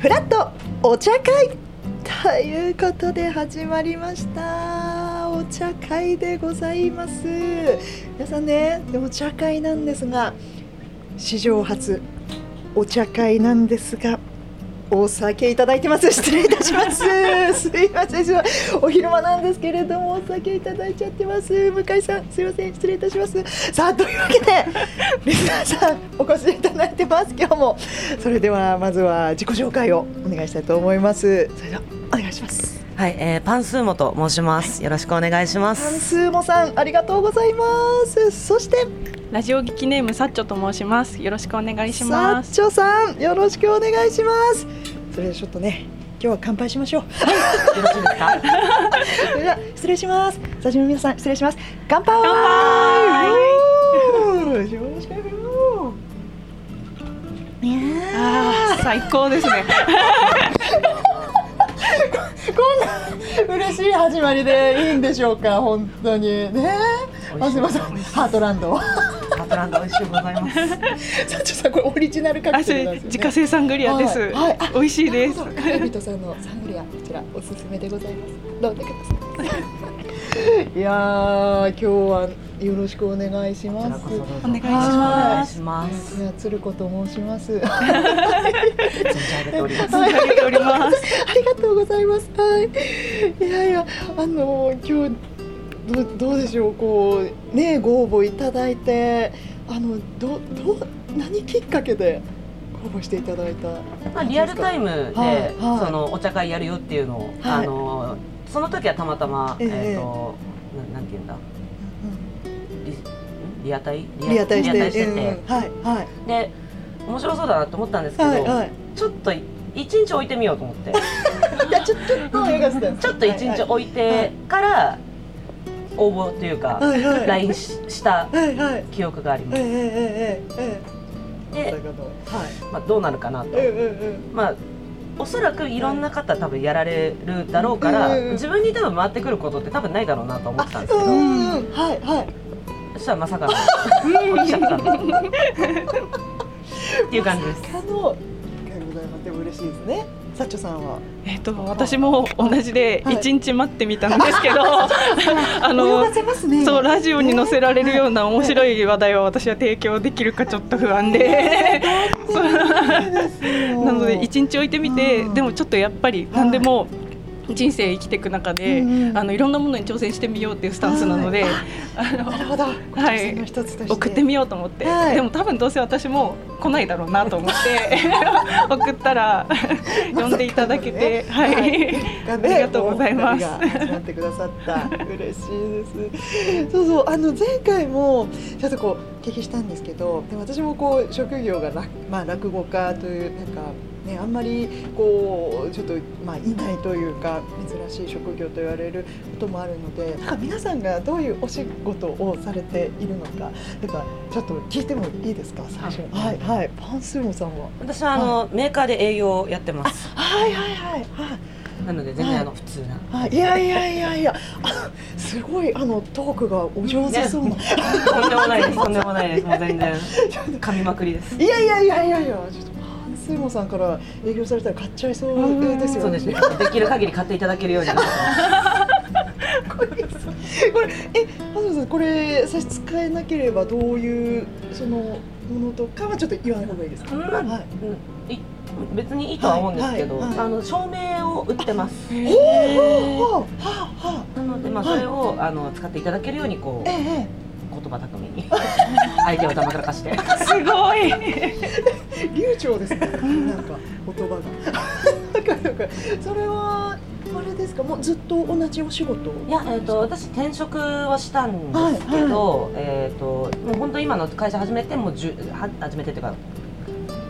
フラットお茶会ということで始まりました。お茶会でございます。皆さんねお茶会なんですが史上初お茶会なんですがお酒いただいてます。失礼いたします。すいません。お昼間なんですけれどもお酒いただいちゃってます。向井さんすいません。失礼いたします。さあというわけでリスナーさんお越しいただいてます。今日も。それではまずは自己紹介をお願いしたいと思います。それではお願いします。はい、えー、パンスーモと申します、よろしくお願いします。パンスーモさんありがとうございます。そしてラジオ劇ネームサッチョと申しますよろしくお願いしますサッチョさんよろしくお願いしますそれでちょっとね今日は乾杯しましょう。はい、よろしいですか。それでは失礼します。スタジオの皆さん失礼します。乾杯。乾杯。よろしくいや最高ですね。こんな嬉しい始まりでいいんでしょうか本当にね。あすみませんハートランド。ハートランド美味しいございます。さちさんこれオリジナルカクテルなんです、ね、自家製サングリアです。はい、はい、美味しいです。カビトさんのサングリアこちらおすすめでございます。飲んでください。いや今日はよろしくお願いします。お願いします。いや鶴子と申します。ありがとうございます。はい。いやいやあの今日どどうでしょうこうねご応募いただいてあのどど何きっかけで応募していただいたまあ、リアルタイムで、はいはい、そのお茶会やるよっていうのを、はい、あのその時はたまたま、えー、えー、とななんていうんだ、リリアタイ？リアタイしてて、えー、はいはい、で面白そうだなと思ったんですけど、はいはい、ちょっと一日置いてみようと思って。ちょっと ちょっと一日置いてから、応募というか、はいはい、LINE した記憶があります。で、まあ、どうなるかなと、まあおそらくいろんな方多分やられるだろうから、自分に多分回ってくることって多分ないだろうなと思ってたんですけど、はいはい、そしたらまさかの。起きちゃったんで。っていう感じです。でも嬉しいですね。サチョさんは。えっ、と私も同じで一日待ってみたんですけど、あの、そうラジオに載せられるような面白い話題を私は提供できるかちょっと不安で、なので一日置いてみて、でもちょっとやっぱり何でも。人生生きていく中で、うんうん、あのいろんなものに挑戦してみようっていうスタンスなので、あのなるほど、はい、送ってみようと思って、はい、でも多分どうせ私も来ないだろうなと思って 送ったら呼んでいただけて、はい、はい、ありがとうございます。集ってくださった。嬉しいです。そうそうあの前回もちょっとこう聞きしたんですけど、で私もこう職業がまあ落語家というなんか。ね、あんまりこうちょっと、まあ、いないというか珍しい職業と言われることもあるのでなんか皆さんがどういうお仕事をされているのかなんかちょっと聞いてもいいですか最初。はい。はいパンスーモさんは？私はあの、はい、メーカーで営業をやってます。はいはいはいはい。なので全然あの普通な、はい、いやいやいやいや。すごいあのトークがお上手そう。なとんでもないです。とんでもないです。もう全然噛みまくりです。いやいやいやいやいや。ちょっとスーモさんから営業されたら買っちゃいそうですよね。ですね。できる限り買っていただけるように。これえ、はずさんこれ差し支えなければどういうそのものとかはちょっと言わない方がいいですか？うん、はい。別にいいとは思うんですけど、はいはいはい、あの照明を売ってます。なのでまあそれを、あの使っていただけるようにこう。ええ言葉巧みに。相手を黙らかして。すごい。流暢ですね。なんか言葉が。それはあれですか？もうずっと同じお仕事いや、えーと、私転職はしたんですけど、はいはい、えーと、もう本当今の会社始めてもじゅは始めてというか、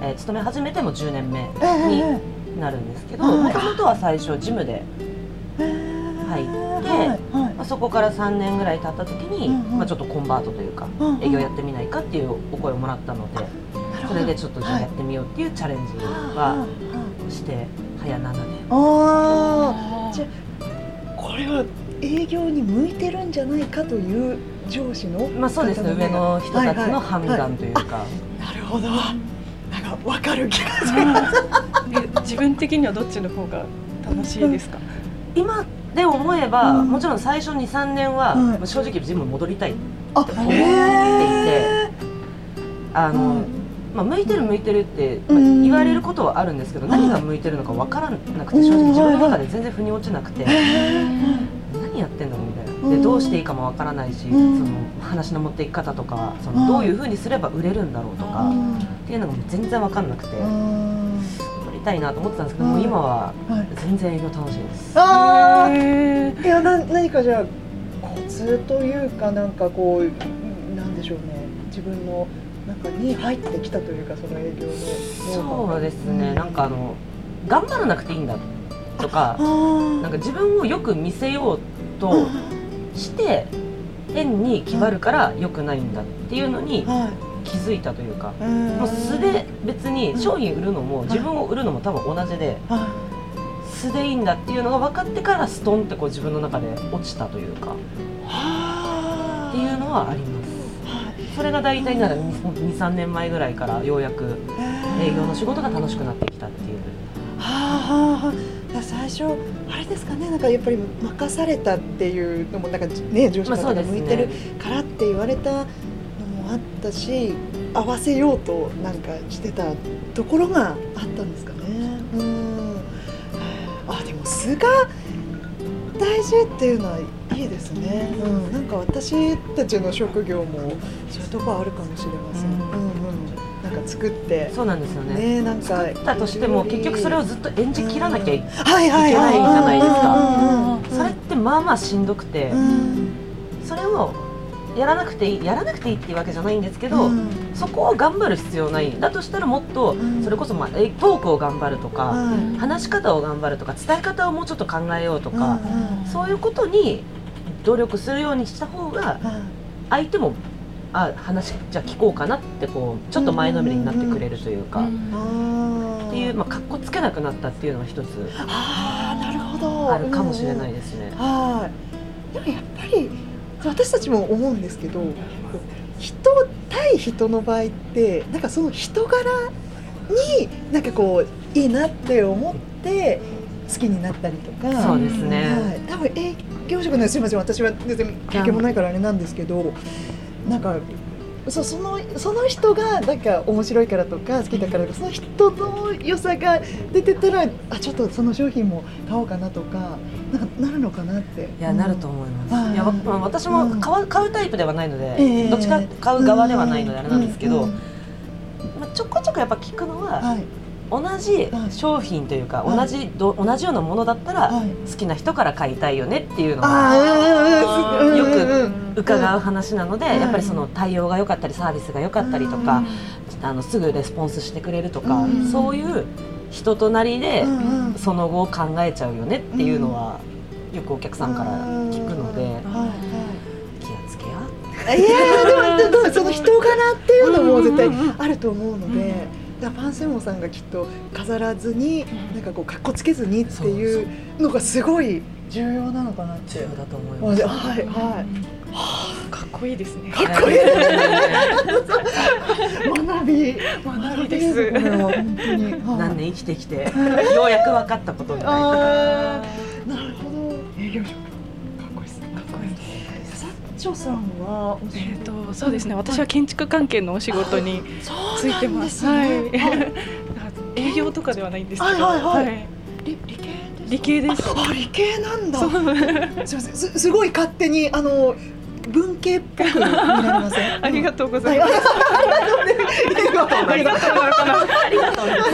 えー、勤め始めても10年目になるんですけどもともとは最初ジムで入って、はいはい、まあ、そこから3年ぐらい経った時に、うんうん、まあ、ちょっとコンバートというか、うんうん、営業やってみないかっていうお声をもらったので、それでちょっとじゃあやってみようっていうチャレンジはして早7年。あじゃこれは営業に向いてるんじゃないかという上司の、まあそうですね。上の人たちの判断というか、はいはい。はい、なるほど。なんかわかる気がします。自分的にはどっちの方が楽しいですか？今で思えば、うん、もちろん最初23年は、うん、正直ジム戻りたいって思っていて。あの、うん、まあ、向いてる向いてるって、まあ、言われることはあるんですけど、何が向いてるのか分からなくて正直自分の中で全然腑に落ちなくて、何やってんだろうみたいな。でどうしていいかも分からないし、その話の持っていき方とかそのどういうふうにすれば売れるんだろうとか、っていうのが全然分かんなくて。りたいなと思ってたんですけども、今は全然営業楽しいです。ああ、いやな何かじゃあコツというかなんかこうなんでしょうね。自分の中に入ってきたというかその営業のそうですね、うん、なんかあの頑張らなくていいんだとかなんか自分をよく見せようとして変に決まるからよくないんだっていうのに、はい気づいたというか、もう素で別に商品売るのも自分を売るのも多分同じで、素でいいんだっていうのが分かってからストンってこう自分の中で落ちたというか、っていうのはあります。それが大体なら23年前ぐらいからようやく営業の仕事が楽しくなってきたっていう。はあ、最初あれですかねなんかやっぱり任されたっていうのもなんかね上司の方が向いてるからって言われたあったし合わせようとなんかしてたところがあったんですかね。うん。あでも素が大事っていうのはいいですね、うん、なんか私たちの職業もそういうとこあるかもしれません、うん、うんうん。なんか作ってそうなんですよね。ねなんか作ったとしても結局それをずっと演じきらなきゃいけないじゃないですか。それってまあまあしんどくて、それをやらなくていいやらなくていいっていうわけじゃないんですけど、うん、そこを頑張る必要ない。だとしたらもっとそれこそ、まあ、トークを頑張るとか、うん、話し方を頑張るとか伝え方をもうちょっと考えようとか、うん、そういうことに努力するようにした方が相手もあ話じゃあ聞こうかなってこうちょっと前のめりになってくれるというか、っていうまあ格好つけなくなったっていうのは一つあなるほど。あるかもしれないですね。はい。でもやっぱり私たちも思うんですけど人対人の場合ってなんかその人柄になんかこういいなって思って好きになったりとか。そうですね、はい、多分営業職のすみません。私は全然経験もないからあれなんですけどなんかそそのその人がなんか面白いからとか好きだからとかその人の良さが出てたらあちょっとその商品も買おうかなとかなんかなるのかなって。いや、なると思います。い。や、まあ、私も買う買うタイプではないので、えー、どっちか買う側ではないのであれなんですけど、まあ、ちょこちょこやっぱ聞くのは、はい同じ商品というか、同じ同じようなものだったら、好きな人から買いたいよねっていうのがよく伺う話なので、やっぱりその対応が良かったりサービスが良かったりとか、あのすぐレスポンスしてくれるとか、そういう人となりでその後考えちゃうよねっていうのは、よくお客さんから聞くので、気をつけよう。いやでもその人柄っていうのも絶対あると思うので。だパンセモンさんがきっと飾らずに、なんかこうかっこつけずにっていうのがすごい重要なのかなって重要だと思います。はいはい、はあ、かっこいいですね。かっこいい学び。学びです。本当に、何年生きてきてようやく分かったことみたいな。なるほど。営業職長さんはえっ、ー、とそうですね私は建築関係のお仕事についてます。はい。営業とかではないんですけど、はいはいはい、理系理系です。あ理系なんだ。すみませんすすごい勝手にあの文系っぽく見られません？ありがとうございます。ありがとうございます。ありがとうございま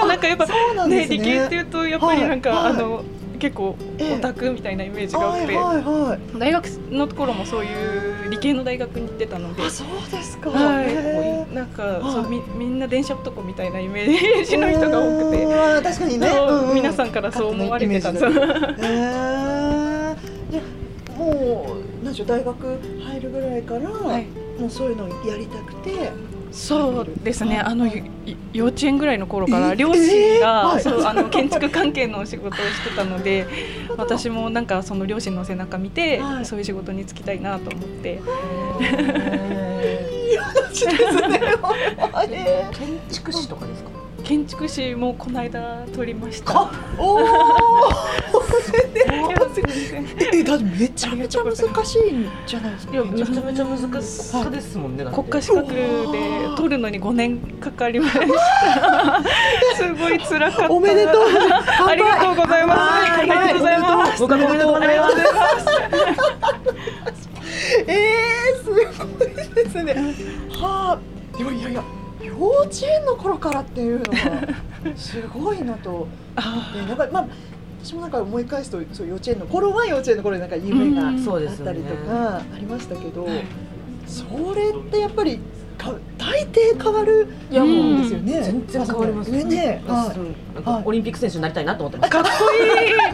す。なんかやっぱね理系っていうとやっぱりなんかあの。結構オタクみたいなイメージが多くて、はいはい、大学のところもそういう理系の大学に行ってたので。そうですか、はい、なんかそうみみんな電車男みたいなイメージの人が多くて。確かにね、うんうん、皆さんからそう思われてた。んですもう何でしょう大学入るぐらいから、はい、もうそういうのをやりたくてそうですね。あの幼稚園ぐらいの頃から両親が、そうあの建築関係のお仕事をしてたので私もなんかその両親の背中見て、そういう仕事に就きたいなと思って。い話ですね 建築士とかですか？建築士もこの間取りました。おお えだってめちゃめちゃ難しいんじゃないですかいやめちゃめちゃ難しいですもんね国家資格で取るのに5年かかりました。すごい辛かった。おめでとうありがとうございます。ありがとうございます。ごめでとうございます。えー、すごいですね。はあ。でもいやいや。幼稚園の頃からっていうのがすごいなと思ってなんかまあ私もなんか思い返すとそう幼稚園の頃は幼稚園の頃になんか夢があったりとかありましたけど、それってやっぱりか大抵変わるいやもうですよね。全然変わりますね。ね、はい、オリンピック選手になりたいなと思ってます。かっこいい。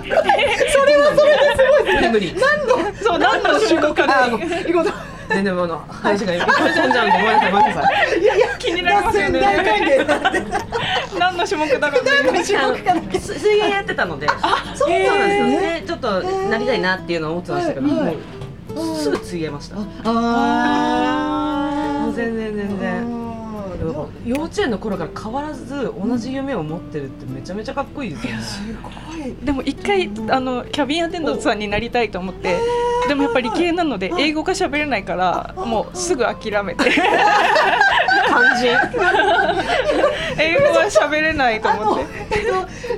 それはそれですごい。無理。何のそう何の種目かいいこと。全然あの話が飛んじゃうんでごめんなさいごめんなさい。いやいや気になりますよね。何の種目だろう何の種目か 水泳やってたので。あ、そうなんですね。ちょっとなりたいなっていうのを思ってましたけど、もうすぐ水泳ました。ああ。全然全然。幼稚園の頃から変わらず同じ夢を持ってるってめちゃめちゃかっこいいですよね。すごい。でも一回あのキャビンアテンダントさんになりたいと思って、でもやっぱり理系なので英語が喋れないからもうすぐ諦めて。感じ。英語は喋れないと思って。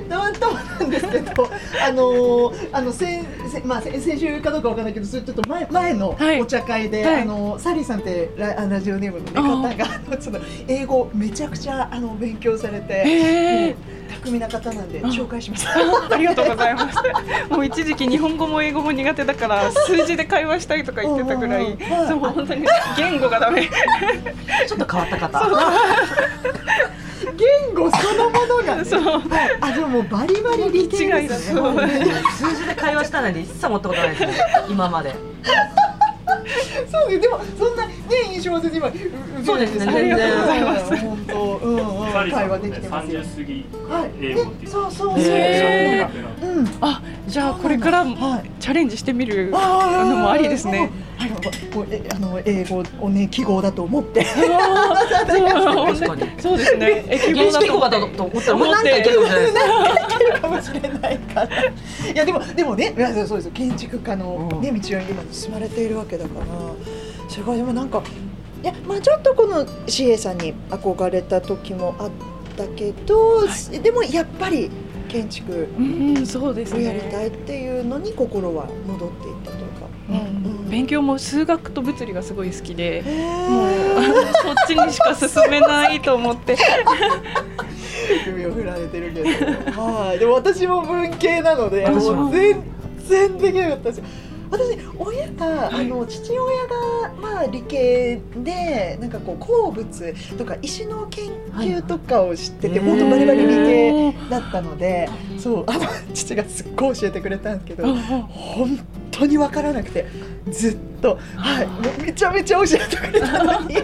なんですけど、あのあの先まあ先週かどうかわからないけど、それちょっと前前のお茶会で、あのサリーさんってララジオネームの方がちょっと英語めちゃくちゃあの勉強されて、巧みな方なんで紹介します。ありがとうございます。もう一時期日本語も英語も苦手だから 数字で会話したいとか言ってたぐらい、そう本当に言語がダメ。ちょっと変わった方。言語そのものが、そう。あでもバリバリ理系ですね。数字で会話したなんて一切思ったことないですね。今まで。そうででもそんなね印象は全然今そうですね全然本当うんうん会話できてますよ。過ぎはい。英語ってそうそうそう。うん。あじゃあこれからチャレンジしてみるのもありですね。はい。あの英語をね記号だと思って。確かに。そうですね。記号だと思ったらもう何回いけるかもしれないから。いやでもでもねそうです建築家のね道を今進まれているわけだから。すごいでもなんかいやまあちょっとこの CA さんに憧れた時もあったけど、はい、でもやっぱり建築をやりたいっていうのに心は戻っていったと勉強も数学と物理がすごい好きでもうそっちにしか進めないと思って。首を振られてるけど。はい。でも私も文系なのでもう全然できなかったですよ私親が、あの父親がまあ理系でなんかこう鉱物とか石の研究とかを知ってて、はい、本当バリバリ理系だったので、そうあの父がすっごい教えてくれたんですけど、本当に分からなくてずっと、はい、もうめちゃめちゃ教えてくれたのに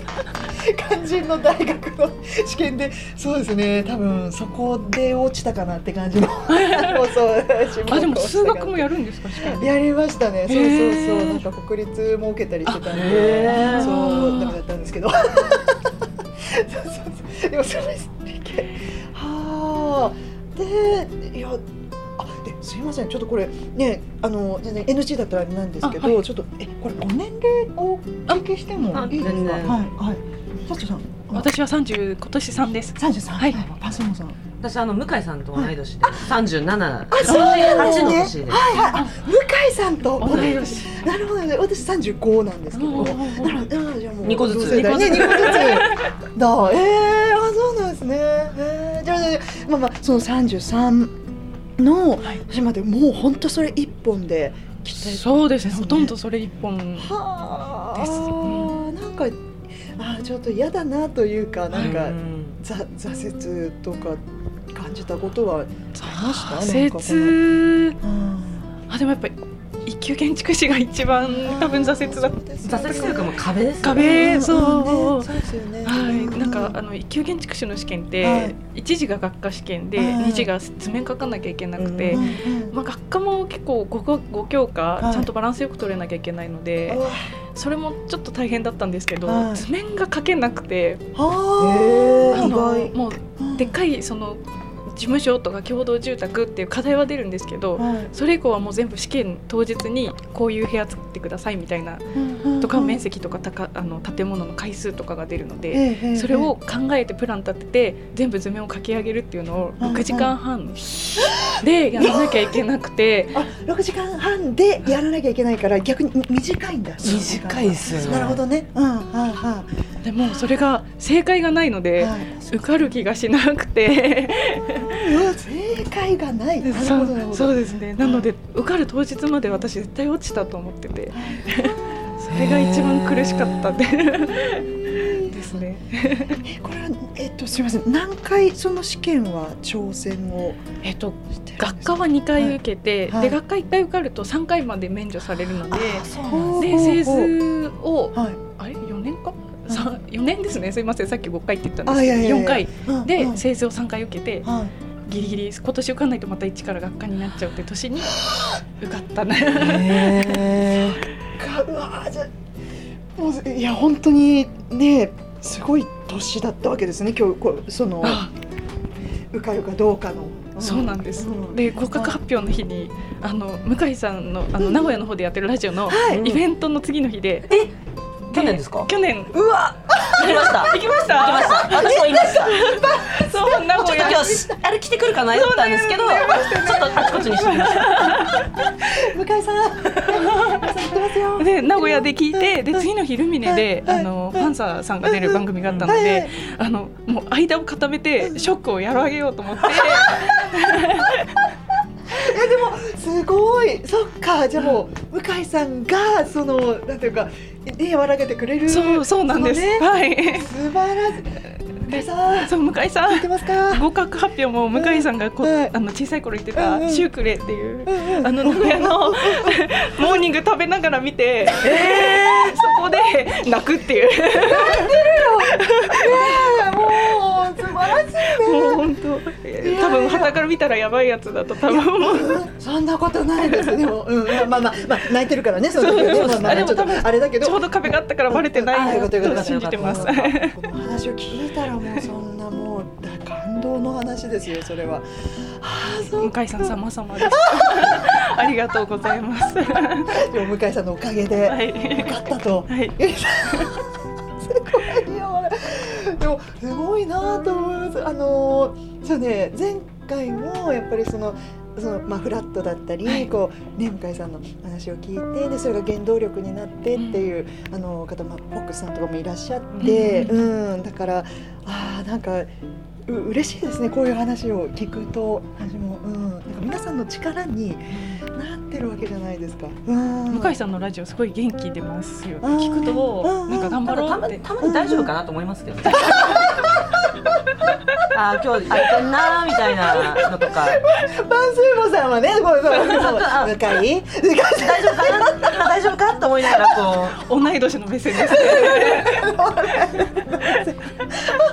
肝心の大学の試験でそうですね多分そこで落ちたかなって感じの そうあでも数学もやるんですかやりましたね。そうそうそう。なんか国立も受けたりしてたんでそうダメだったんですけど。そうそうそう。でもそれ理系はあ。でいやすいませんちょっとこれねあの全然 NG だったらあれなんですけど、はい、ちょっとえこれご年齢をお聞きしてもいいですか？はいはい。サチさん。私は三十今年三です。三十三。はい。パスモさん。私あの向井さんと同い年で三十七。あそう八の年ではいはい。向井さんと。同い年。なるほどね。私三十五なんですけど。なるほど。じゃもう二個ずつ。ね。二個ずつ。だ。ええあそうなんですね。えじゃあまあまあその三十三の年までもう本当それ一本でそうですね。ほとんどそれ一本です、はあ、なんかあちょっと嫌だなというかなんか、挫折とか感じたことはありました？挫折、あでもやっぱり一級建築士が一番多分挫折だ挫折というかもう壁です壁そう。そうですよね。はい。なんかあの一級建築士の試験って一次が学科試験で二次が図面書かなきゃいけなくてまあ学科も結構五五教科ちゃんとバランスよく取れなきゃいけないのでそれもちょっと大変だったんですけど、はい、図面が描けなくてはあ。もうでっかいその事務所とか共同住宅っていう課題は出るんですけど、はい、それ以降はもう全部試験当日にこういう部屋作ってくださいみたいな、とか面積とかたかあの建物の回数とかが出るので、それを考えてプラン立てて全部図面を書き上げるっていうのを6時間半でやらなきゃいけなくて。あ6時間半でやらなきゃいけないから逆に短いんだ。短いですよね。なるほどね、うんうんうん。でもそれが正解がないので、はい、受かる気がしなくて正解がない。そうそうですね。なので受かる当日まで私絶対落ちたと思ってて。それが一番苦しかったで。ですね。これはえっとすみません。何回その試験は挑戦をえっと学科は2回受けて、はい、で学科1回受かると3回まで免除されるのでで製図を、はい、あれ？4年か？4年ですね。すみません。さっき5回って言ったんですけど4回。で製図を3回受けて、ギリギリ今年受かんないとまた一から学科になっちゃうって年に 受かったね。うわじゃもういや本当にねすごい年だったわけですね。今日こその受かるかどうかの。そうなんです。うん、で合格発表の日にあの向井さんのあの名古屋の方でやってるラジオのイベントの次の日で、え去年ですか？去年。うわ。行きました。行きました？行きました。私もいました。そう名古屋。今日あれ来てくるかな？言ったんですけどちょっとあちこちにしてみました向井さん。で名古屋で聞いてで次の日ルミネであのパンサーさんが出る番組があったのであのもう間を固めてショックを和らげようと思って。えでもすごい。そっか。じゃあもう向井さんがそのなんていうかね和らげてくれるそうそうなんです、ね、はい。素晴らしい。でそう向井さん。合格発表も向井さんがこ、うん、あの小さい頃言ってた、うん、シュークレっていう、うん、あの名古屋の モーニング食べながら見て、えー、そこで泣くっていう。泣いてるよ、素晴らしいね。もう本当多分旗から見たらやばいやつだと多分そんなことないですでも、うん、まあまあまあ泣いてるからねその時ね、まあ、まあちょっとあれだけどちょうど壁があったからバレてないと信じてます。この話を聞いたらもうそんなもう感動の話ですよそれは。向井さん様様です。ありがとうございます。向井さんのおかげでよかったと。はい、す ごいよ。でもすごいなと思います。あのそうね前回もやっぱりそのそのまあ、フラットだったり、はい、こうね、向井さんの話を聞いてでそれが原動力になってっていう、うん、あの方、まあ、フォックスさんとかもいらっしゃって、うん、うん、だからあなんかう嬉しいですねこういう話を聞くと私も、うん、なんか皆さんの力になってるわけじゃないですか、うん、向井さんのラジオすごい元気出ますよ、聞くとなんか頑張ろうって。たまに大丈夫かなと思いますけど、あ今日空いてんなみたいなのとか。バンスーボさんはね、こうそう向井、大丈夫かな、今大丈夫か？と思いながらこう。同い年の目線です。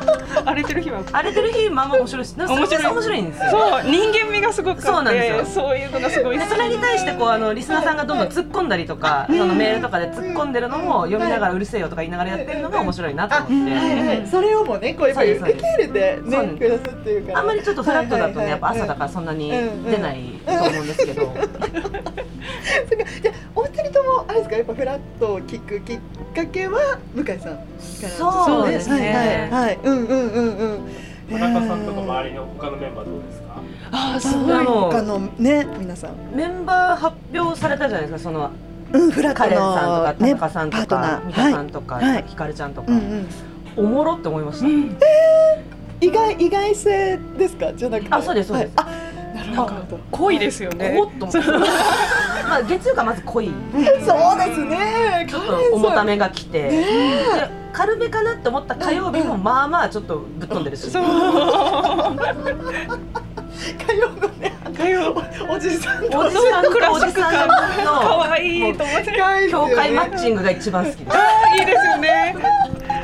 荒れてる日は。荒れてる日まあまあ面白いです。面白い。面白いんですよ。そう人間味がすごくそうなんですよ。そういうのがすごい。それに対してこうあのリスナーさんがどんどん突っ込んだりとか、そのメールとかで突っ込んでるのも読みながらうるせえよとか言いながらやってるのが面白いなと思って。それをもねこうやっぱり受け入れてねくださっていうかあんまりちょっとフラットだとねやっぱ朝だからそんなに出ないと思うんですけど。じゃお二人ともあれですかやっぱフラットを聞くきっかけは向井さんそうですね。はい、うんうんうんうん。田中さんとか周りの他のメンバーどうですか？ああ、すごい。他のね、皆さん。メンバー発表されたじゃないですか、その。うん、フラットカレンさんとか、田中さんとか、三田さんとか、ひかるちゃんとか。おもろって思いました。意外、意外性ですか、じゃなくて。あ、そうです、そうです。あ、なるほど。濃いですよね。まあ、月曜がまず濃い。そうですね。ちょっと重ためが来て。軽めかなって思った火曜日もまあまあちょっとぶっ飛んでるし。そう。火曜のね、火曜おじさんおじさんクラおじさんの可愛いと思って境界マッチングが一番好きです。いいですよね。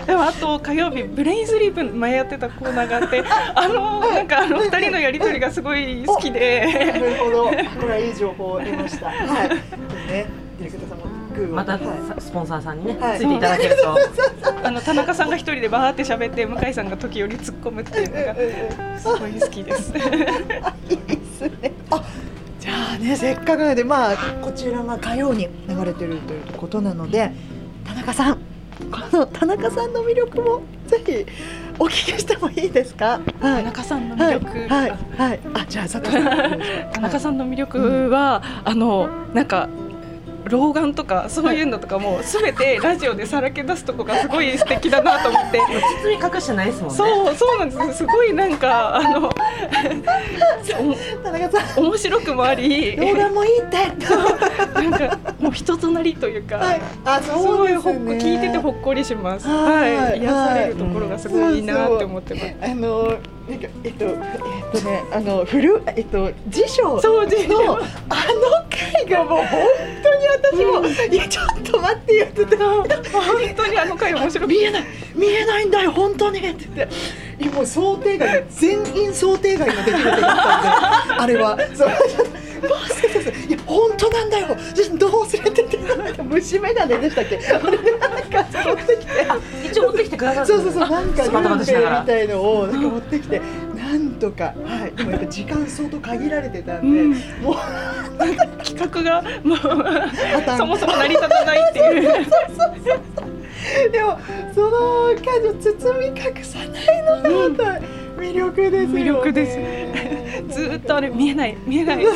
でもあと火曜日ブレインスリープ前やってたコーナーがあって あのなんかあの二人のやりとりがすごい好きで。なるほど。これはいい情報を得ました。はい。ね。ディレクターさんもグまたスポンサーさんにね、ついていただけると。あの田中さんが一人でバーって喋って向井さんが時折突っ込むっていうのがすごい好きです。いいですね。あじゃあね。せっかくなのでまあこちらは火曜に流れてるということなので田中さんこの田中さんの魅力もぜひお聞きしてもいいですか？はい、田中さんの魅力。はい、はい、はい、あ、じゃあ佐藤さん。田中さんの魅力は、あのなんか老眼とかそういうのとかもすべてラジオでさらけ出すとこがすごい素敵だなと思って。包み隠してないですもんね。そうそうなんです。すごいなんかあの 面白くもあり。老眼もいいって。なんかもう人となりというか、はい、あそう、ね、すごいほっ聞いててほっこりします。はい、はい、癒されるところがすごいいいなって思ってます、あのなんかえっとえっとねあのフルえっと辞書のそう辞書。あの回がもう本当に私も、うん、いやちょっと待ってよって言って。本当にあの回面白い見えない見えないんだよ本当にって言って。いやもう想定外全員想定外の出来事だったんであれは。そうそうそういや本当なんだよ。どうするって言って虫眼鏡でしたっけ？あれでなんか持ってきて一応持ってきてくださる。そうそうそうなんかルンペみたいのをなんか持ってきてなんとか。はい。でもやっぱ時間相当限られてたんで、うん、もう企画がもう そもそも成り立たないっていう。でもその感じを包み隠さないのがまた魅力です、ね、魅力ですずっとあれ見えない見えない。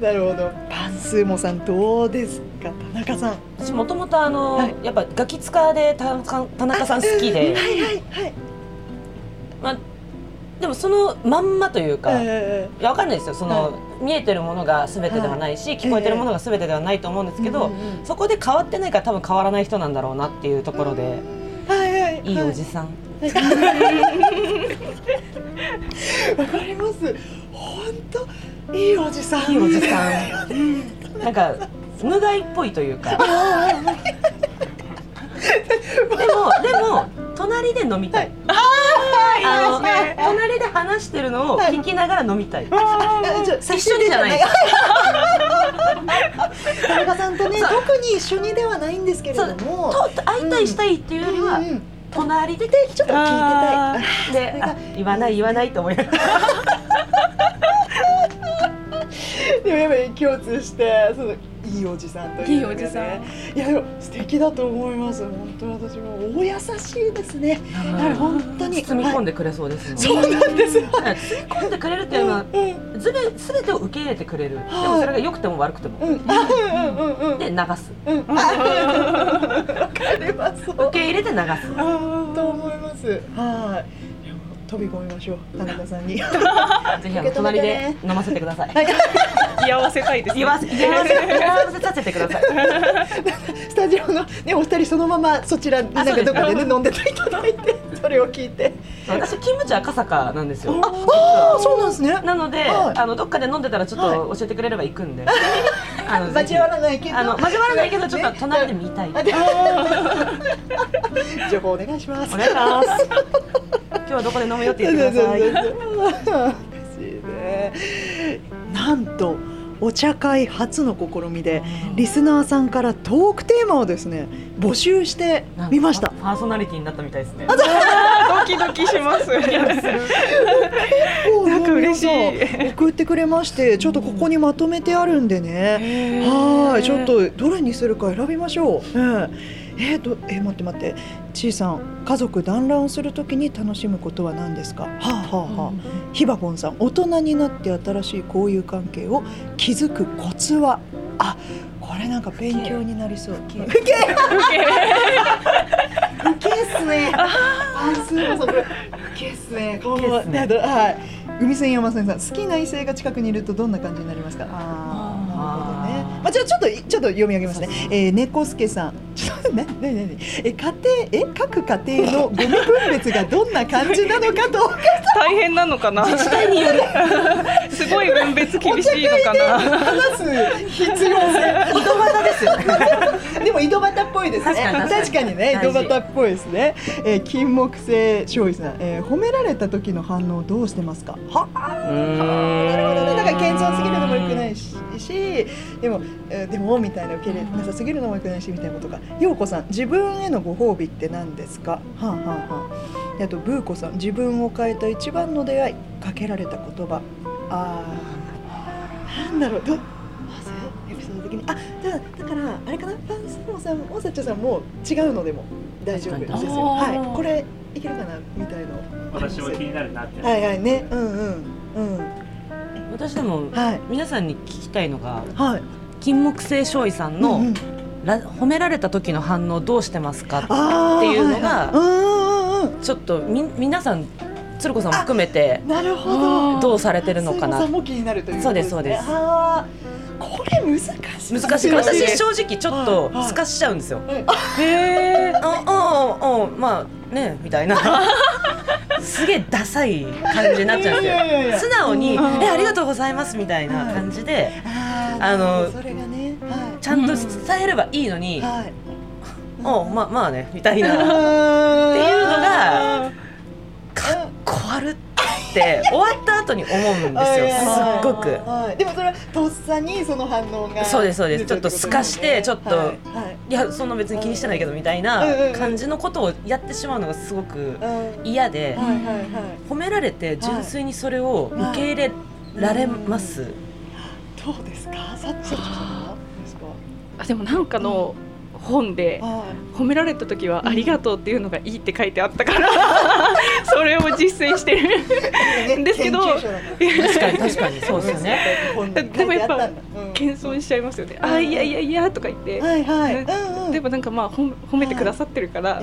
なるほど。パンスーモさんどうですか？田中さん。私もともとあの、はい、やっぱガキ使で田中田中さん好きで。はいはいはい。まあでもそのまんまというか、えー、いやわかんないですよ。その、はい、見えてるものがすべてではないし、はい、聞こえてるものがすべてではないと思うんですけど、えー、そこで変わってないから多分変わらない人なんだろうなっていうところで、はいはい、いいおじさん。わかります。本当いいおじさん。いいおじさん。なんか無害っぽいというか。でもでも隣で飲みたい。ああの、ね、隣で話してるのを聞きながら飲みたい。一緒にじゃない。田中さんとね特に一緒にではないんですけれども、会いたいしたいっていうよりは。隣でちょっと聞いてたい。で、言わない言わないと思いながら。でもやっぱり共通してそのいいおじさんという、ね、いいおじさん。いや素敵だと思います。本当私もお優しいですね。本当に。包み込んでくれそうです、ね、そうなんです。包み込んでくれるっていうのは、うん、ずべ全てを受け入れてくれる、でもそれが良くても悪くても、うん、で流す、うん、わかります。受け入れて流す。と思います。はい飛び込みましょう田中さんに。ぜひあの隣で飲ませてください。居合わせたいです、ね、居合わせ居合わせさせてください。スタジオのねお二人そのままそちらなんかどこでね飲んでいただいてそれを聞いて。私勤務地赤坂なんですよ。ああそうなんですね。なので、あのどっかで飲んでたらちょっと教えてくれれば行くんで、あの交わらないけど。あの交わらないけどちょっと隣で見たい、情報お願いします。お願いします。今日はどこで飲むよって言ってください。なんとお茶会初の試みでリスナーさんからトークテーマをですね募集してみました。パーソナリティになったみたいですね。ドキドキします。なんか嬉しい。送ってくれましてちょっとここにまとめてあるんでね。はい。ちょっとどれにするか選びましょう、うんえー、とえー、待って待って。ちいさん家族団らんをするときに楽しむことは何ですか？はあはあはあ、ひばぽんさん大人になって新しい交友関係を築くコツは？あこれなんか勉強になりそう。受け受け受けっすね。あ、そうそう受けっすね。はい。海線山線さん好きな異性が近くにいるとどんな感じになりますか？ああ、なるほどあ、じゃあちょっとちょっと読み上げますね。えー、猫助さん。ねねねえ家庭え各家庭のゴミ分別がどんな感じなのかどうか大変なのかな？自治体による。すごい分別厳しいのかな？話す必要性。井戸端ですよ、ね。でも井戸端っぽいですね。確かにね井戸端っぽいですね。えー、金木犀勝利さん、えー、褒められた時の反応どうしてますか？はあ。なるほどね。だから謙遜すぎるのも良く。ないしでもでもみたいな受け入れなさすぎるのもよくないしみたいなことが陽子さん自分へのご褒美って何ですか？はあ、はあはあ、あとブーコさん自分を変えた一番の出会いかけられた言葉。ああなんだろう。どエピソード的に。あだだからあれかな？ファンスモさんもサチョさんも違うのでも。大丈夫ですよ。はい。これいけるかな？みたいな。私も気になるなってはいはいね。うんうんうん。私でも、はい、皆さんに聞きたいのが、はい、金木犀醤油さんの、うんうん、褒められた時の反応どうしてますかっていうのが、はい、ちょっとみ皆さん鶴子さんも含めてなるほど。どうされてるのかな。そうですそうです。これ難しい。難しい。私正直ちょっと透かしちゃうんですよ、へえうんうんうんまあねみたいな。すげえダサい感じになっちゃうんですよ。素直に「えありがとうございます」みたいな感じで、あのちゃんと伝えればいいのに「おままあね」みたいな。っていうのがかっこ悪って終わった後に思うんですよすっごく、でもそれはとっさにその反応がそうですそうです。ちょっと透かしてちょっと、い。やそんな別に気にしてないけどみたいな感じのことをやってしまうのがすごく嫌で褒められて純粋にそれを受け入れられます、どうですか？さっちゃんはあでもなんかの、本で褒められた時は「ありがとう」っていうのがいいって書いてあったから それを実践してる。んですけど確かに確かにそうですよね。で。もやっぱ謙遜しちゃいますよね「あいやいやいや」とか言って、はいはい、でもなんかまあ褒めてくださってるから。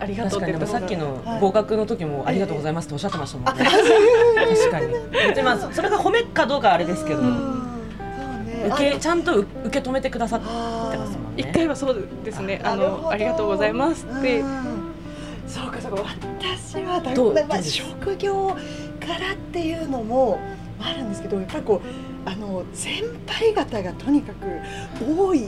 ありがとうってさっきの合格の時もありがとうございますっておっしゃってましたもんね。確かに。でまあそれが褒めかどうかあれですけど。受けちゃんと受け止めてくださってますもんね。一回はそうですね。あのありがとうございますって。そうかそうか。私はだまあ職業からっていうのもあるんですけど、やっぱりこう。あの先輩方がとにかく多い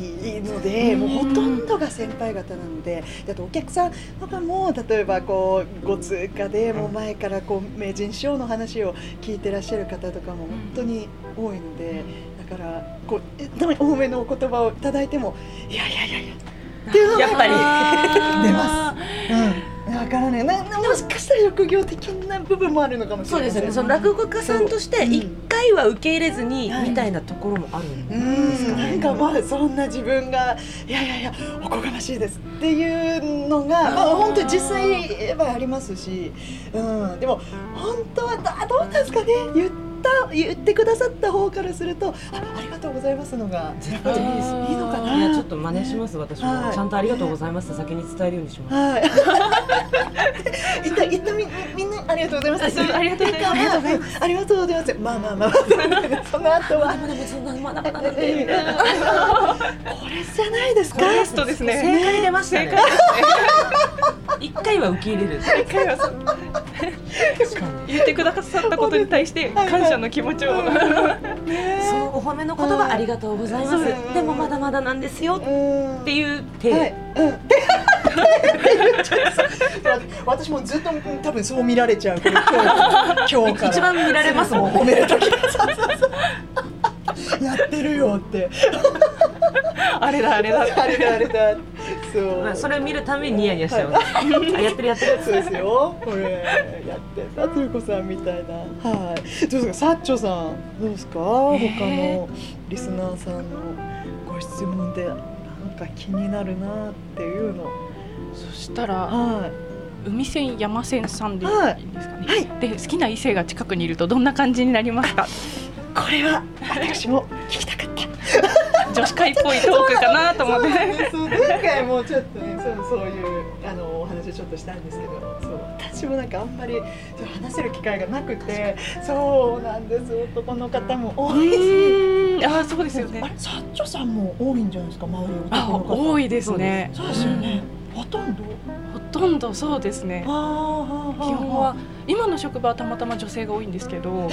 ので、もうほとんどが先輩方なので、あとお客さんとかも例えばこうご通過でもう前からこう名人賞の話を聞いてらっしゃる方とかも本当に多いので、からこう多めのお言葉を頂いてもいやいやいやいやっていうのがやっぱり。出ます。うん。だからねなもしかしたら職業的な部分もあるのかもしれない。そうですね。その落語家さんとして一回は受け入れずにみたいなところもあるんですかね、なんかまあそんな自分がいやいやいやおこがましいですっていうのがまあ本当に実際はありますし、うん、でも本当はどうですかね？言ってった言ってくださった方からするとあありがとうございますのが絶対いいのかないやちょっと真似します私も、はい、ちゃんとありがとうございます先に伝えるようにします。はい。一旦一旦みみんなありがとうございます。ありがとうございます。ありがとうございます。まあまあまあその後はまだそんなまだまだこれじゃないですかベストですね正解出ましたね一回は受け入れる一回は言ってくださったことに対して感謝の気持ちを、そのお褒めの言葉ありがとうございます、でもまだまだなんですよ。っていう手、私もずっと多分そう見られちゃう。今日今日一番見られますもん。褒める時やってるよって。あれだあれだ。あれだあれだそう、まあ、それを見るためにニヤニヤしちゃう、はい、やってるやってる。そうですよ。これやってた。というこさんみたいな。はい。どうですか？サッチョさんどうですか、他のリスナーさんのご質問でなんか気になるなっていうの。そしたら、はい、海線山線さんでいいですかね、はい、で好きな異性が近くにいるとどんな感じになりますか？これは私も聞きたかった女子会っぽいトークかなと思って。そう前回もちょっとねそうそういうあのお話をちょっとしたんですけどそう私もなんかあんまり話せる機会がなくてそうなんです男の方も多いしあそうですよねあれサッチョさんも多いんじゃないですか周り男の方多いですねそうですよね、ほとんど？ほとんどそうですね。基本は今の職場はたまたま女性が多いんですけど、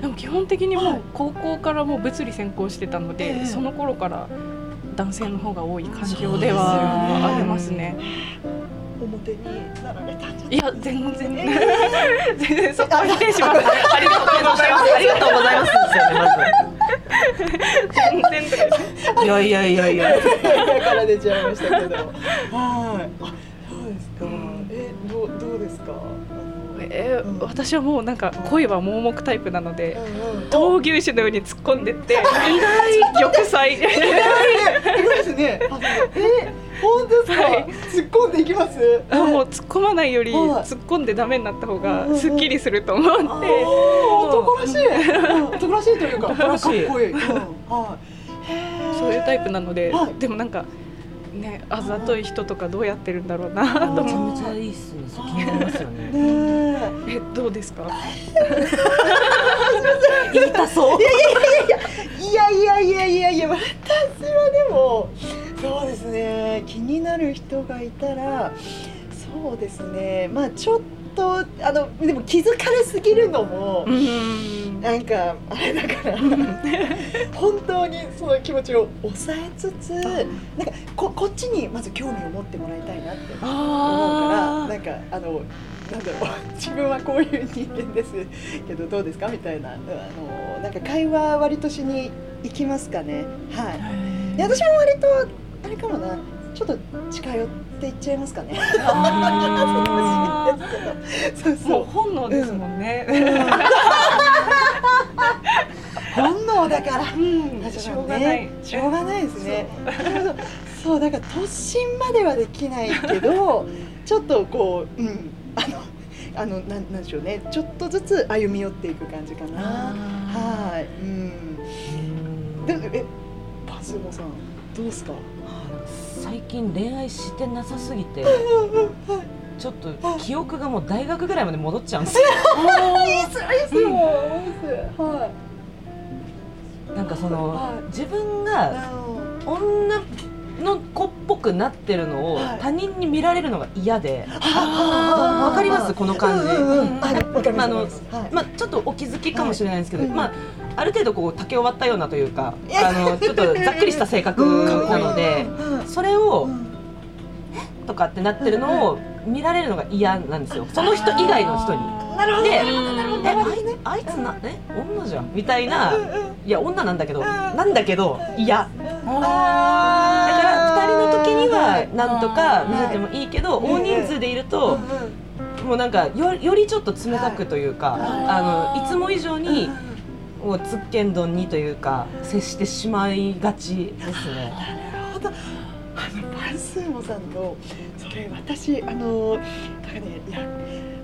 でも基本的にもう高校からもう物理専攻してたので、その頃から男性の方が多い環境ではありますね。表になられたい？や全然、全然そこは否定します。ありがとうございます。ありがとうございます。ですよねまず。全然とかいやいやいやいやから出ちゃいましたけど。はい。あそうですか。えどうどうですか？えーうん、私はもうなんか恋は盲目タイプなので、闘牛士のように突っ込んでって意外玉砕。意外。ですね。えー、本当ですか、はい、突っ込んでいきます？あもう突っ込まないより突っ込んでダメになった方がすっきりすると思って、男らしい。男らしいというかかっこいい、はい。そういうタイプなので、でもなんかねあざとい人とかどうやってるんだろうな。と思 めちゃめちゃいいっすね気になりますよね。えどうですか？言いたそう。いやいやいやいやいやいや私はでもそうですね気になる人がいたらそうですねまあちょっとあのでも気づかれすぎるのも、なんかあれだから。本当にその気持ちを抑えつつなんかここっちにまず興味を持ってもらいたいなって思うからなんかあのなんだろう 自分はこういう人間です。けどどうですか？みたいな。あのなんか会話割としに行きますかね。はい。で私も割とあれかもな。ちょっと近寄っていっちゃいますかね。そうそう。本能ですもんね。本能だから、うん、しょうがない、しょうがないですね。そう。だから突進まではできないけど、ちょっとこう、うん、あの。あのなんなんでしょうね。ちょっとずつ歩み寄っていく感じかな。はい。うん。でえパスモさんどうですか？最近恋愛してなさすぎてちょっと記憶がもう大学ぐらいまで戻っちゃうんですよ。なんかその自分が女の子っぽくなってるのを他人に見られるのが嫌で、わかります？この感じ。あのまあちょっとお気づきかもしれないんですけど、まあある程度こう竹終わったようなというか、あのちょっとざっくりした性格なので、それを。とかってなってるのを見られるのが嫌なんですよ。その人以外の人に。なるほどであいつなえ？女じゃん。みたいないや女なんだけどなんだけど嫌。だから2人の時にはなんとか見せてもいいけど大人数でいるともうなんかよよりちょっと冷たくというかあのいつも以上にもうつっけんどんにというか接してしまいがちですね。なるほど。あのパンスーモさんのそれ私あのなんかね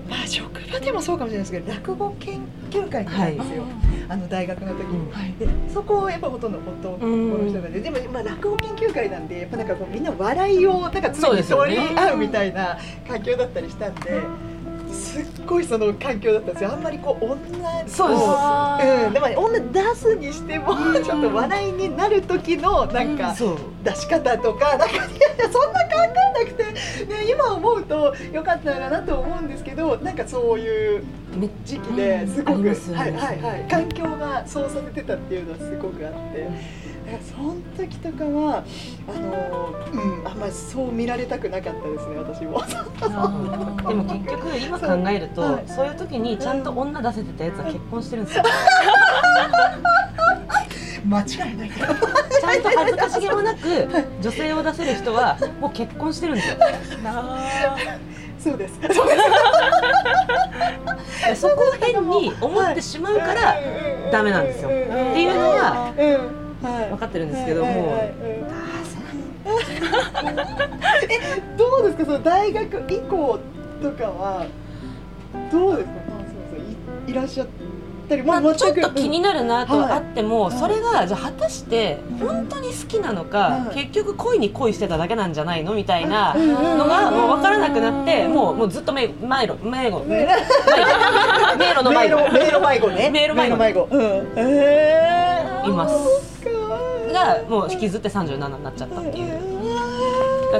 まあ職場でもそうかもしれないですけど落語研究会なんですよ、はい、あの大学の時に、はい、でそこをやっぱほとんど男の人がででも、まあ、落語研究会なんでやっぱなんかこうみんな笑いをなんか常に取り合うみたいな環境だったりしたんで。すっごいその環境だったんですよ。あんまりこう女そううんでも女出すにしてもちょっと笑いになる時のなんか出し方とかなんかいやそんな考えなくて、ね、今思うとよかったかなと思うんですけどなんかそういう時期ですごく、はいはいはい。環境がそうさせてたっていうのはすごくあって。その時とかはあの、うん、あんまりそう見られたくなかったですね私も。でも結局今考えるとそうはい、そういう時にちゃんと女出せてたやつは結婚してるんですよ、間違いない。ちゃんと恥ずかしげもなく女性を出せる人はもう結婚してるんですよ。そうです。そこを変に思ってしまうからダメなんですよ。っていうのは分かってるんですけども、えどうですか？その大学以降とかはどうですか、まあ、そうそう。いいらっしゃったり、まあ、ちょっと気になるなとはあっても、はい、それがじゃあ果たして本当に好きなのか、はい、結局恋に恋してただけなんじゃないのみたいなのがもう分からなくなってもうもうずっと迷路迷路。迷路。迷路の迷子迷路迷子ね。迷路迷子。迷子、うん、えー、います。がもう引きずって37になっちゃったっていう。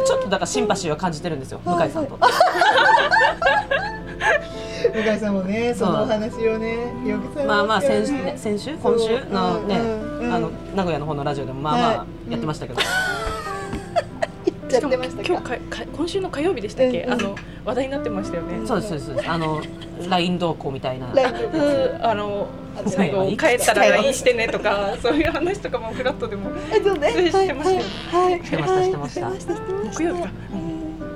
ちょっとだからシンパシーを感じてるんですよ向井さんと。向井さんもねそのお話をねよくされまあまあ先週先週？今週のね、あの名古屋の方のラジオでもまあまあやってましたけど。ちゃってました今日かか今週の火曜日でしたっけ、うんうん、あの話題になってましたよね。そうですそうです。あのライン同行みたいな。あの最後帰ったら。LINE してねとか そういう話とかもフラットでもえそうね。してましたよ。はい、してましたしてました。木曜日か。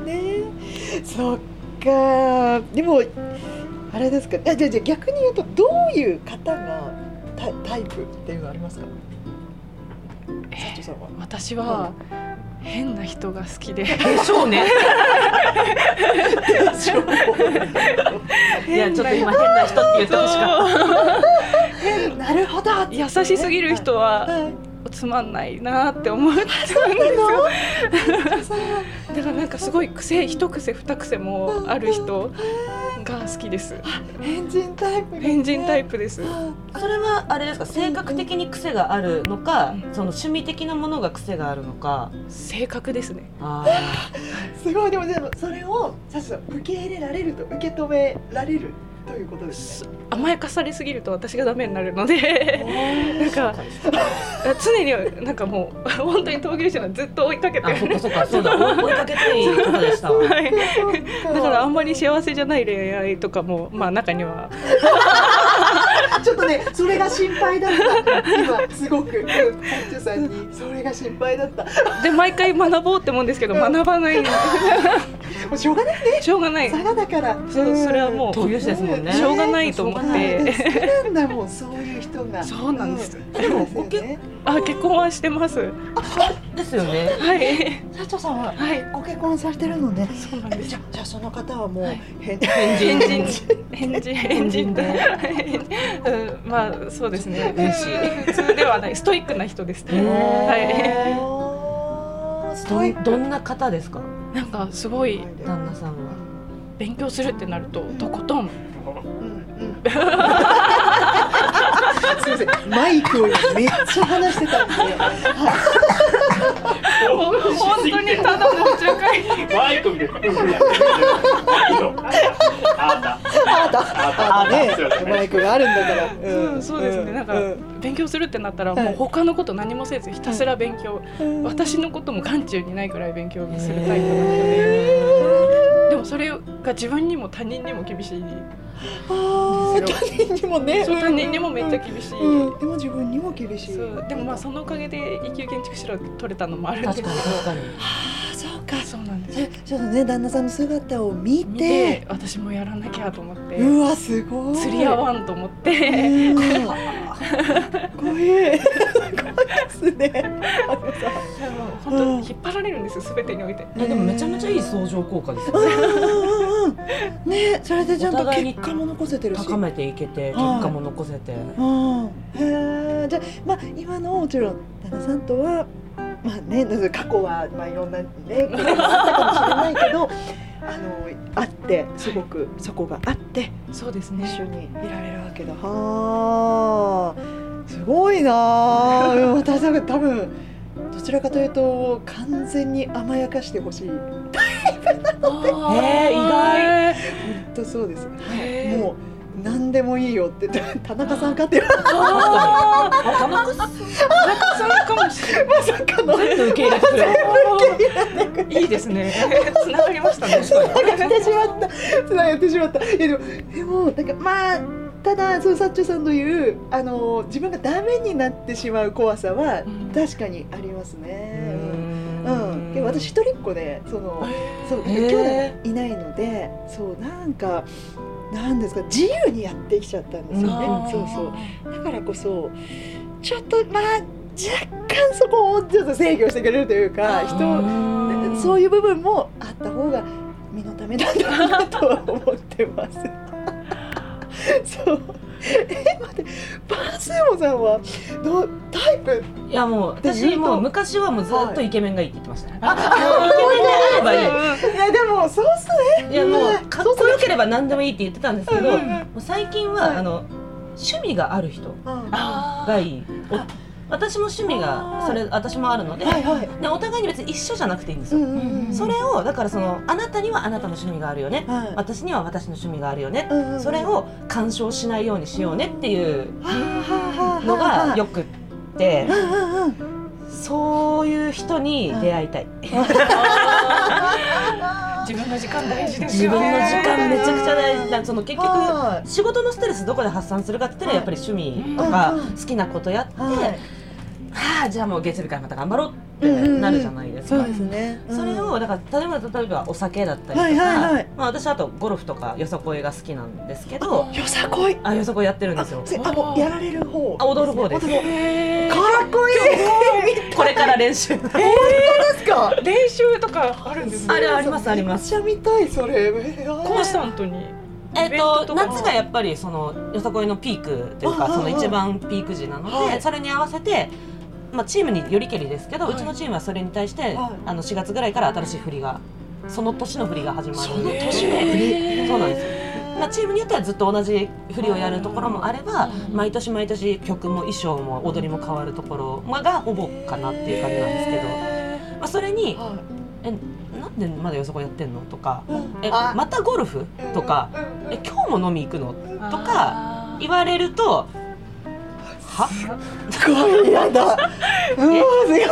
ね。そっか。でもあれですか？じゃじゃ逆に言うとどういう方がタタイプっていうのありますか？えー、私は、変な人が好きで。でしょうね。いやちょっと今変な人って言ってほしかった。なるほど。優しすぎる人は。つまんないなって思っちゃうんですよ。だからなんかすごい癖一癖二癖もある人が好きです。変人タイプ、ね、変人タイプです。それはあれですか性格的に癖があるのか、その趣味的なものが癖があるのか。性格ですね。あ すごいでもでもそれをささ受け入れられると受け止められる。ということですね。甘やかされすぎると私がダメになるので。なんか常になんかもう本当に闘牛士のずっと追いかけて。あそっかそっかそうだ追いかけていい方でした、はい、だからあんまり幸せじゃない恋愛とかもまあ中には。ちょっとねそれが心配だった。今すごくサッチュさんにそれが心配だった。で毎回学ぼうって思うんですけど学ばないもうしょうがないね。しょうがない。佐賀だから。そうそれはもう闘牛士ですもんね。しょうがないと思って。好きなんだもんそういう人が。そうなんです、でもあ結婚はしてます。ですよね。はい。佐藤さんは？ご結婚されてるのね。そうなんです。じゃあその方はもう変人。変人。変人変人で。うん。まあそうですね。普通ではない。ストイックな人ですね。はいどんな方ですか？なんかすごい旦那さんは。勉強するってなるととことん。すみません、マイクをめっちゃ話してたんで。本当にただのお茶会。マイクで。あだ。あだ。あね、マイクがあるんだから。うん、そうですね。なんか勉強するってなったら、もう他のこと何もせずひたすら勉強。私のことも眼中にないくらい勉強するタイプなので。でもそれが自分にも他人にも厳しいあ他人にもね。そう他人にもめっちゃ厳しい、うん、でも自分にも厳しい。でもまあそのおかげで一級建築士を取れたのもあるんですけど。確かに。はあそうか。そうなんです。ちょっとね旦那さんの姿を見て。私もやらなきゃと思って。うわすごい。釣り合わんと思って。怖い。怖いですね。本当引っ張られるんですすべてにおいて。でもめちゃめちゃいい相乗効果ですよ。ねねそれでちゃんと結果も残せてるし。高めていけて結果も残せて。へえじゃまあ今のもちろん旦那さんとはまあね過去はまあいろんなね ことがあったかもしれないけどあのあってすごくそこがあってそうですね。一緒にいられるわけだ。はあすごいな 私多分どちらかというと完全に甘やかしてほしいタイプなので、えー、意外本当そうです、はい、もう何でもいいよって 田中さんかって言われた。田中さんかもしれない。まさかの。全部受け入れてくれいいですね。繋がりましたね。繋がってしまった。繋がってしまった。いやでもでもなんかまあ。ただそのサッチョさんの言うあの自分がダメになってしまう怖さは確かにありますね。うん、うん、私一人っ子でそのそう兄弟がいないのでそうなんかなんですか自由にやってきちゃったんですよね。そうそう。だからこそちょっとまあ若干そこをちょっと制御してくれるというか人そういう部分もあった方が身のためなんだなとは思ってます。そう。え待って。パースーモさんはどタイプ？いやもう私もう昔はもうずっとイケメンがいいって言ってました、ね、はい、あイケメンであればいい。いやでもそうっすね。いやもうかっこよければ何でもいいって言ってたんですけど、もう最近は、はい、あの趣味がある人がいい、私も趣味がそれ私もあるので,、はいはい、でお互いに別に一緒じゃなくていいんですよ、うんうんうん、それをだからそのあなたにはあなたの趣味があるよね、はい、私には私の趣味があるよね、うんうん、それを干渉しないようにしようねっていうのがよくって。そういう人に出会いたい。自分の時間大事です自分のよね。時間めちゃくちゃ大事。だ。その結局は仕事のストレスどこで発散するかって言ったらやっぱり趣味とうかん好きなことやって、いはあじゃあもう月曜日からまた頑張ろうってなるじゃないですか。そうですね。それをだから例えば例えばお酒だったりとか、はいはいはい。まあ私あとゴルフとかよさこいが好きなんですけど、よさこい。あよさこいやってるんですよ。せあもうやられる方。あ踊る方です。かっこいい。これから練習。ですか？練習とかあるんですね。あれありますあります。めっちゃ見たいそれ。コンスタントに。えっイベントととか夏がやっぱりそのよさこいのピークというかうんうんうんその一番ピーク時なのはい。でそれに合わせて。まあ、チームによりけりですけど、はい。うちのチームはそれに対して、はい。あの4月ぐらいから新しい振りがその年の振りが始まる。その年の振り？そうなんですよ。まあ、チームによってはずっと同じ振りをやるところもあれば毎年毎年曲も衣装も踊りも変わるところまあがほぼかなっていう感じなんですけど、まあ、それには「えなんでまだよそこやってんの?」とかい「えあ。またゴルフ?」とか「え今日も飲み行くの?」とか言われると「は？すごい嫌だ。うわすごい。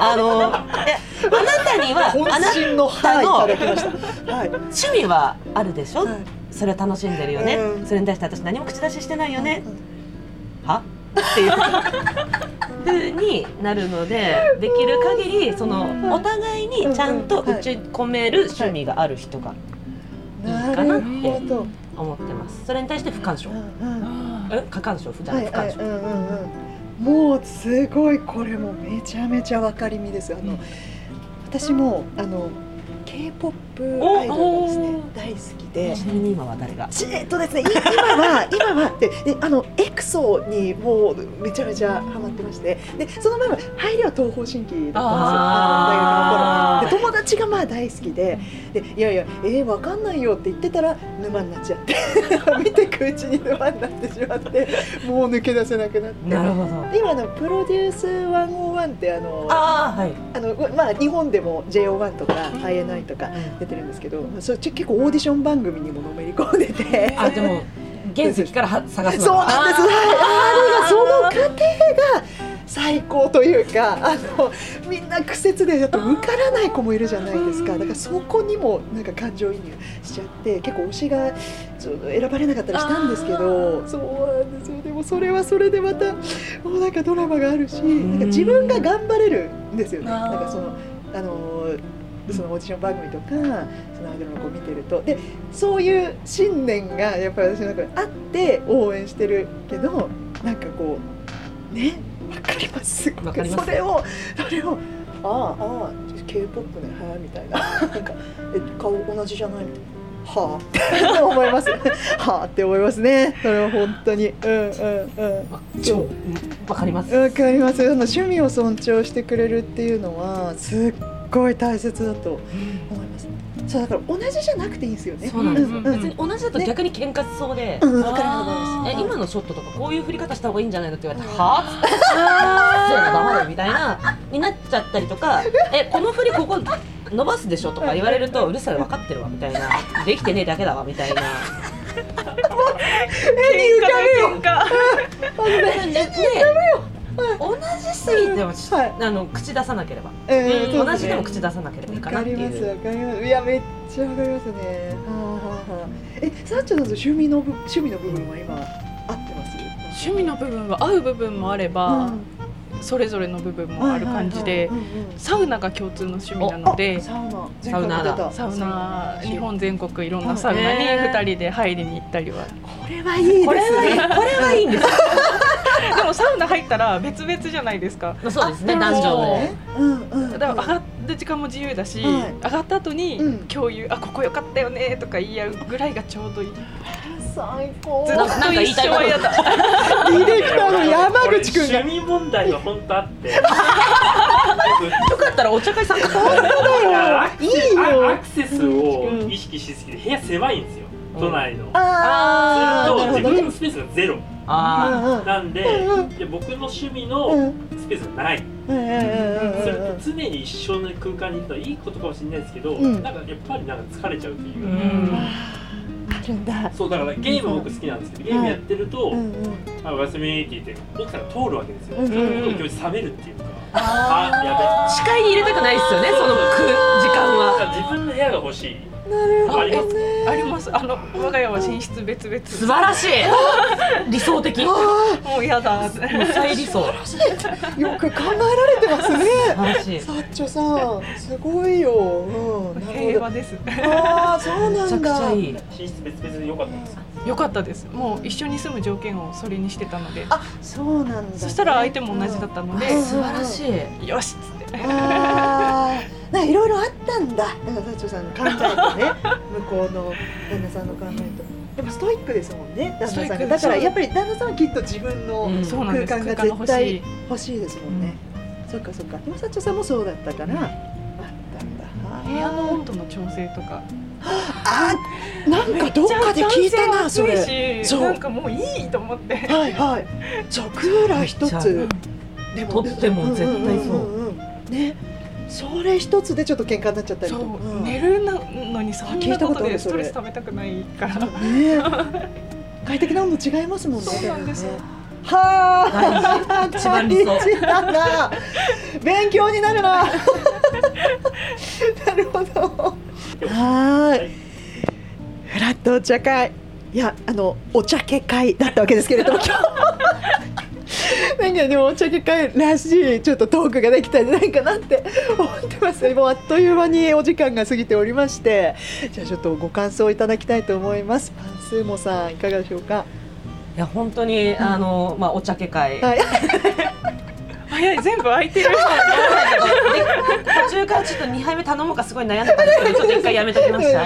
あのえあなたにはあな渾身のはい趣味はあるでしょ、はい。それを楽しんでるよね、うん。それに対して私何も口出ししてないよね、はっていう風になるのでできる限りそのお互いにちゃんと打ち込める趣味がある人がなるほど。思ってます。それに対して不干渉。うん過干渉不じゃはないい不干渉、はいうんうんうん。もうすごいこれもめちゃめちゃ分かりみです。あの私もあの K-POP アイドルがですね大好きで。ちなみに今は誰が？ちえっとですね、い今は今はでであのエクソにもうめちゃめちゃハマってまして。でその前は入りは東方神起だったんですよ。大学の頃。で友達がまあ大好きで。でいやいやえー、わかんないよって言ってたら沼になっちゃって。見てくうちに沼になってしまってもう抜け出せなくなって。なるほど。で今あのプロデュース101ってあのああはい、あのまあ日本でも JO1 とか INI とか出てるんですけど、それち結構オーディション番組にものめり込んでて。あでも原石からは探すのそうなんです。はい、あれがその過程が最高というか、あのみんな苦節でやっと受からない子もいるじゃないですか。だからそこにもなんか感情移入しちゃって、結構推しが選ばれなかったりしたんですけど、そうなんですよ。でもそれはそれでまたもうなんかドラマがあるし、なんか自分が頑張れるんですよね。なんかそのあのそのオーディション番組とかそのアイドルの子を見てるとでそういう信念がやっぱり私の中であって応援してるけどなんかこうね？わかります？すごくわかりますそれをそれをああああ K-POP ねはあ？みたいななんかえ顔同じじゃないみたいな。はあ？って思います。はあ？って思いますね。それは本当に。うんうんうん。超うんわかりますわかります。その趣味を尊重してくれるっていうのはすっごい大切だと思います。そうだから同じじゃなくていいんですよね。そうなんです。よ、うんうん。別に同じだと逆に喧嘩しそうで、うん、わかります。え今のショットとかこういう振り方した方がいいんじゃないのって言われて、はあそういうの黙れみたいな。になっちゃったりとかえこの振りここ伸ばすでしょとか言われると うるさい分かってるわみたいな。できてねえだけだわみたいな。喧嘩だ喧嘩。でで 同じすぎても、はいあの口出さなければ、えーうん同じでも口出さなければいいかなっていわかります。わうかります。いやめっちゃわかりますね。はあはあはあ。え、さっちゃんの趣味の部趣味の部分は今合ってます？趣味の部分は合う部分もあれば、それぞれの部分もある感じでうんうんうんサウナが共通の趣味なのであサウナサウナだサウナ日本全国いろんはないサウナにへー2人で入りに行ったりはこれはいいですね。これはいいこれはいいんですでもサウナ入ったら別々じゃないですか。まあそうですねあ男女で。うんうん。だから上がる時間も自由だし、はい。上がった後にうん共有、あここ良かったよねとか言い合うぐらいがちょうどいい。最高。ずっと一生は嫌だ。ディレクターの山口くんが。趣味問題が本当あって。よかったらお茶会参加。アクセいいよ。あアクセスを意識しすぎて部屋狭いんですよ。都内の。ああ、すると自。分のスペースがゼロあうんなんでうんで僕の趣味うのん。スペースがない。うんうんうんうん。すると常に一緒の空間にいるのはいいことかもしれないですけど、うん。なんかやっぱりなんか疲れちゃうというう、ん。あるんだ。そうだからゲーム僕好きなんですけどゲームやってると「うんうん。あおやすみ」って言って奥さんが通るわけですよ、うんそういう気持ち冷めるっていうか、あや視界に入れたくないですよねその時間は。べ自分の部屋が欲しいなるほどあります。ねあります。あの我が家は寝室別々。素晴らしい。理想的。ももうやだ。う最理想。よく考えられてますね。素晴らしい。サッチョさんすごいよ、うん、平和です。ああそうなんだ。寝室別々で良かったです良かったです。もう一緒に住む条件をそれにしてたので。あそうなんだ、ね、そしたら相手も同じだったのでうん素晴らしい。よしっつってなんかいろいろあったんだ。かさんの考えとね 向こうの旦那さんの考えと。でもストイックですもんね旦那さんだからやっぱり旦那さんはきっと自分の空間が絶対い欲しいですもんね、そっかそっか。でもサッチョさんもそうだったから、あったんだ。部屋の温度の調整とか。あなんかどっかで聞いたなそれ。そう。なんかもういいと思って。はいはい。そうクーラー一つでとっても絶対そう。んんん。ねそれ一つでちょっと喧嘩になっちゃったりそとか。う寝るのにそん聞いたことでストレス溜めたくないから。ね快適な温度違いますもんね。そうなんです。ねはあ。一番理想な。勉強になるな。なるほど。はーい。フラットお茶会。いやあのお茶家会だったわけですけれども今日 なんかでもお茶家会らしいちょっとトークができたんじゃないかなって 思ってます。もうあっという間にお時間が過ぎておりまして。じゃあちょっとご感想いただきたいと思います。パンスーモさんいかがでしょうか？いや本当にあのまあお茶家会。はい。早い全部空いてる。で 途中からちょっと2杯目頼もうかすごい悩んでたんですけどちょっと一回やめときました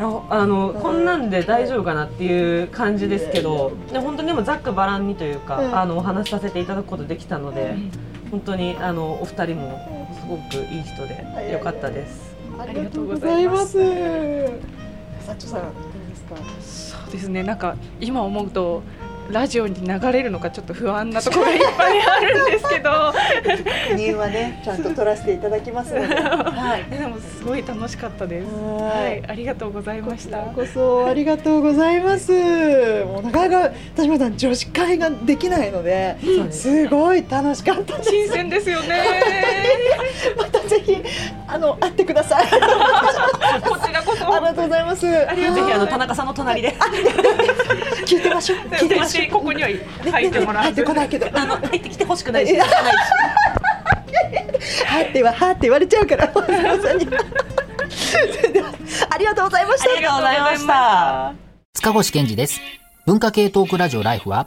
ああのこんなんで大丈夫かなっていう感じですけどで本当にでもざっくばらんにというか、うんあのお話しさせていただくことできたので、本当にあのお二人もすごくいい人でよかったです。ありがとうございます。サッチョさんどうですか？そうですねなんか今思うとラジオに流れるのかちょっと不安なところがいっぱいあるんですけど確認はねちゃんと取らせていただきますので。はい。でもすごい楽しかったですははいい。ありがとうございましたこそありがとうございます。もうなかなか田島さん女子会ができないので、そうですすごい楽しかったです。新鮮ですよね またぜひあの会ってください。こちらこそありがとうございます。ありぜひあの田中さんの隣で聞いてましょう。聞いてましょう。私ここには入ってもら入ってこないけど。あの入ってきてほしくないし。はってははって言われちゃうから、ありがとうございました。ありがとうございました。塚越健二です。文化系トークラジオライフは、